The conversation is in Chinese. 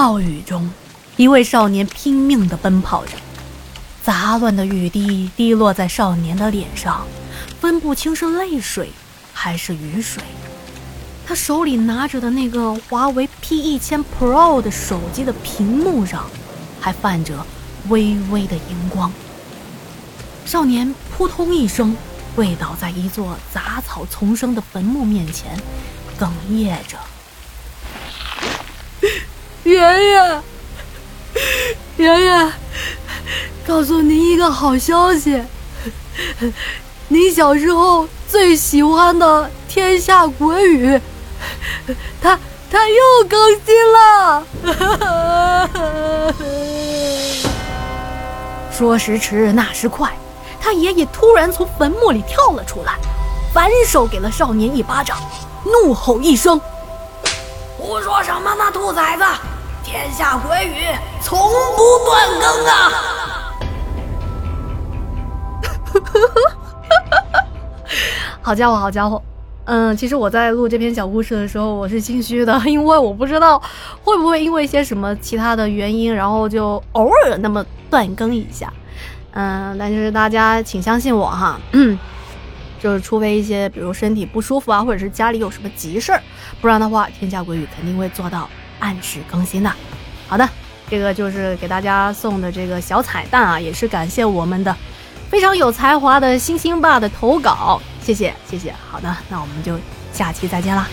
暴雨中，一位少年拼命地奔跑着，杂乱的雨滴滴落在少年的脸上，分不清是泪水还是雨水。他手里拿着的那个华为 P 一千 Pro 的手机的屏幕上，还泛着微微的荧光。少年扑通一声跪倒在一座杂草丛生的坟墓面前，哽咽着。爷爷，爷爷，告诉您一个好消息，您小时候最喜欢的《天下国语》，它它又更新了。说时迟，那时快，他爷爷突然从坟墓里跳了出来，反手给了少年一巴掌，怒吼一声：“胡说什么呢，兔崽子！”天下鬼语从不断更啊！好家伙，好家伙！嗯，其实我在录这篇小故事的时候，我是心虚的，因为我不知道会不会因为一些什么其他的原因，然后就偶尔那么断更一下。嗯，但是大家请相信我哈，嗯就是除非一些比如身体不舒服啊，或者是家里有什么急事儿，不然的话，天下鬼语肯定会做到。按时更新的，好的，这个就是给大家送的这个小彩蛋啊，也是感谢我们的非常有才华的星星爸的投稿，谢谢谢谢。好的，那我们就下期再见啦。